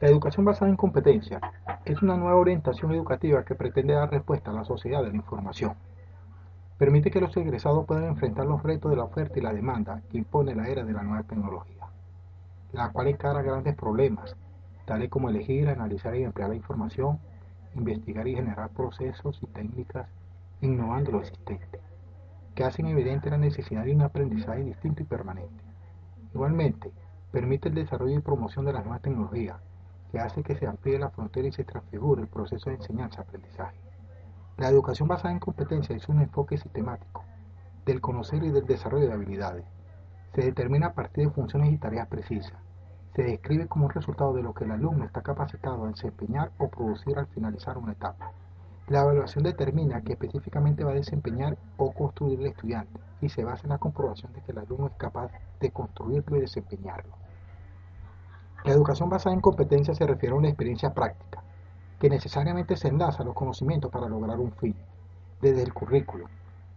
La educación basada en competencia es una nueva orientación educativa que pretende dar respuesta a la sociedad de la información. Permite que los egresados puedan enfrentar los retos de la oferta y la demanda que impone la era de la nueva tecnología, la cual encara grandes problemas, tales como elegir, analizar y emplear la información, investigar y generar procesos y técnicas innovando lo existente, que hacen evidente la necesidad de un aprendizaje distinto y permanente. Igualmente, permite el desarrollo y promoción de las nuevas tecnologías, que hace que se amplíe la frontera y se transfigure el proceso de enseñanza-aprendizaje. La educación basada en competencia es un enfoque sistemático del conocer y del desarrollo de habilidades. Se determina a partir de funciones y tareas precisas. Se describe como un resultado de lo que el alumno está capacitado a desempeñar o producir al finalizar una etapa. La evaluación determina qué específicamente va a desempeñar o construir el estudiante y se basa en la comprobación de que el alumno es capaz de construirlo y desempeñarlo. La educación basada en competencias se refiere a una experiencia práctica, que necesariamente se enlaza a los conocimientos para lograr un fin, desde el currículo.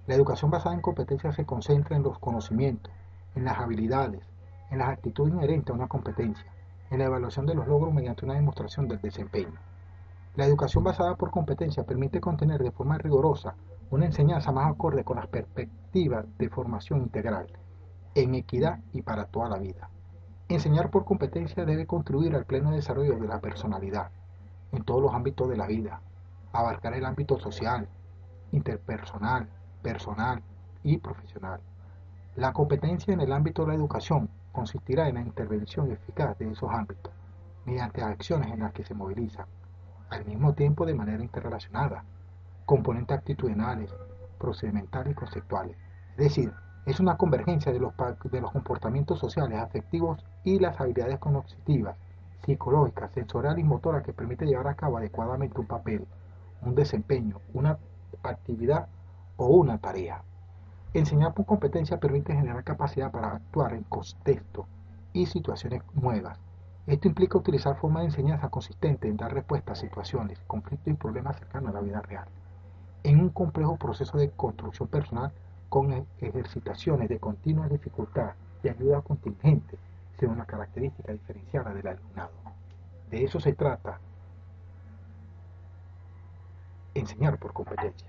La educación basada en competencias se concentra en los conocimientos, en las habilidades, en las actitudes inherentes a una competencia, en la evaluación de los logros mediante una demostración del desempeño. La educación basada por competencia permite contener de forma rigurosa una enseñanza más acorde con las perspectivas de formación integral, en equidad y para toda la vida. Enseñar por competencia debe contribuir al pleno desarrollo de la personalidad en todos los ámbitos de la vida, abarcar el ámbito social, interpersonal, personal y profesional. La competencia en el ámbito de la educación consistirá en la intervención eficaz de esos ámbitos, mediante acciones en las que se movilizan, al mismo tiempo de manera interrelacionada, componentes actitudinales, procedimentales y conceptuales, es decir, es una convergencia de los, de los comportamientos sociales, afectivos y las habilidades cognitivas, psicológicas, sensoriales y motoras que permite llevar a cabo adecuadamente un papel, un desempeño, una actividad o una tarea. Enseñar por competencia permite generar capacidad para actuar en contextos y situaciones nuevas. Esto implica utilizar formas de enseñanza consistentes en dar respuesta a situaciones, conflictos y problemas cercanos a la vida real. En un complejo proceso de construcción personal con e-, ejercitaciones de continua dificultad y ayuda contingente sea una característica diferenciada del alumnado. De eso se trata enseñar por competencia.